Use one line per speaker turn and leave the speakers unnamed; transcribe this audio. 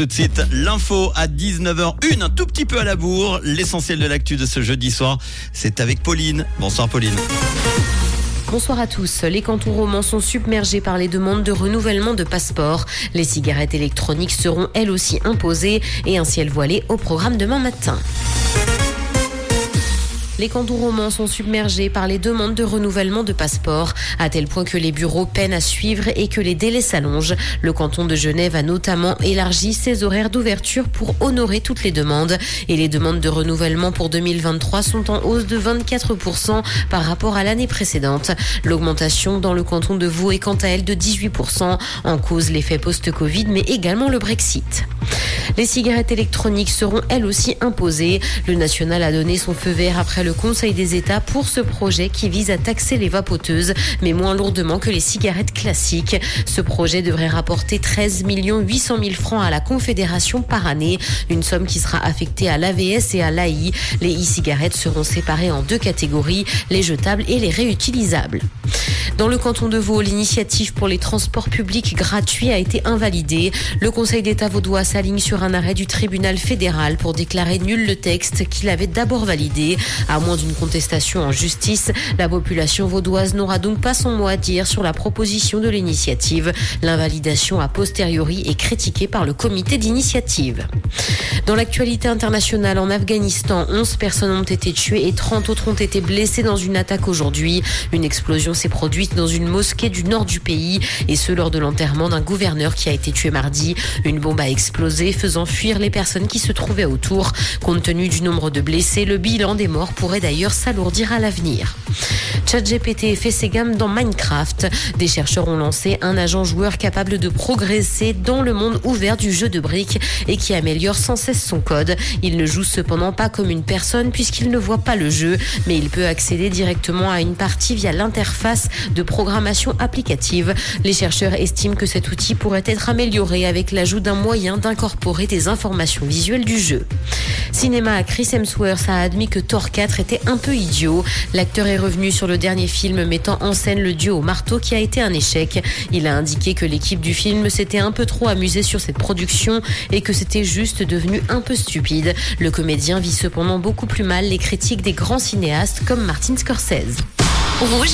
Tout de suite, l'info à 19h01, un tout petit peu à la bourre. L'essentiel de l'actu de ce jeudi soir, c'est avec Pauline. Bonsoir Pauline.
Bonsoir à tous. Les cantons romans sont submergés par les demandes de renouvellement de passeports. Les cigarettes électroniques seront elles aussi imposées et un ciel voilé au programme demain matin. Les cantons romans sont submergés par les demandes de renouvellement de passeports, à tel point que les bureaux peinent à suivre et que les délais s'allongent. Le canton de Genève a notamment élargi ses horaires d'ouverture pour honorer toutes les demandes. Et les demandes de renouvellement pour 2023 sont en hausse de 24% par rapport à l'année précédente. L'augmentation dans le canton de Vaud est quant à elle de 18%, en cause l'effet post-Covid, mais également le Brexit. Les cigarettes électroniques seront elles aussi imposées. Le national a donné son feu vert après le Conseil des États pour ce projet qui vise à taxer les vapoteuses, mais moins lourdement que les cigarettes classiques. Ce projet devrait rapporter 13 800 000 francs à la Confédération par année, une somme qui sera affectée à l'AVS et à l'AI. Les e-cigarettes seront séparées en deux catégories, les jetables et les réutilisables. Dans le canton de Vaud, l'initiative pour les transports publics gratuits a été invalidée. Le Conseil d'État vaudois s'aligne sur un arrêt du tribunal fédéral pour déclarer nul le texte qu'il avait d'abord validé. À moins d'une contestation en justice, la population vaudoise n'aura donc pas son mot à dire sur la proposition de l'initiative. L'invalidation a posteriori est critiquée par le comité d'initiative. Dans l'actualité internationale, en Afghanistan, 11 personnes ont été tuées et 30 autres ont été blessées dans une attaque aujourd'hui. Une explosion s'est produite dans une mosquée du nord du pays et ce lors de l'enterrement d'un gouverneur qui a été tué mardi. Une bombe a explosé faisant fuir les personnes qui se trouvaient autour. Compte tenu du nombre de blessés, le bilan des morts pourrait d'ailleurs s'alourdir à l'avenir. ChatGPT fait ses gammes dans Minecraft. Des chercheurs ont lancé un agent joueur capable de progresser dans le monde ouvert du jeu de briques et qui améliore sans cesse son code. Il ne joue cependant pas comme une personne puisqu'il ne voit pas le jeu, mais il peut accéder directement à une partie via l'interface de programmation applicative. Les chercheurs estiment que cet outil pourrait être amélioré avec l'ajout d'un moyen d'incorporer des informations visuelles du jeu. Cinéma, Chris Hemsworth a admis que Thor 4 était un peu idiot. L'acteur est revenu sur le dernier film mettant en scène le duo au marteau qui a été un échec. Il a indiqué que l'équipe du film s'était un peu trop amusée sur cette production et que c'était juste devenu un peu stupide. Le comédien vit cependant beaucoup plus mal les critiques des grands cinéastes comme Martin Scorsese. Rouge.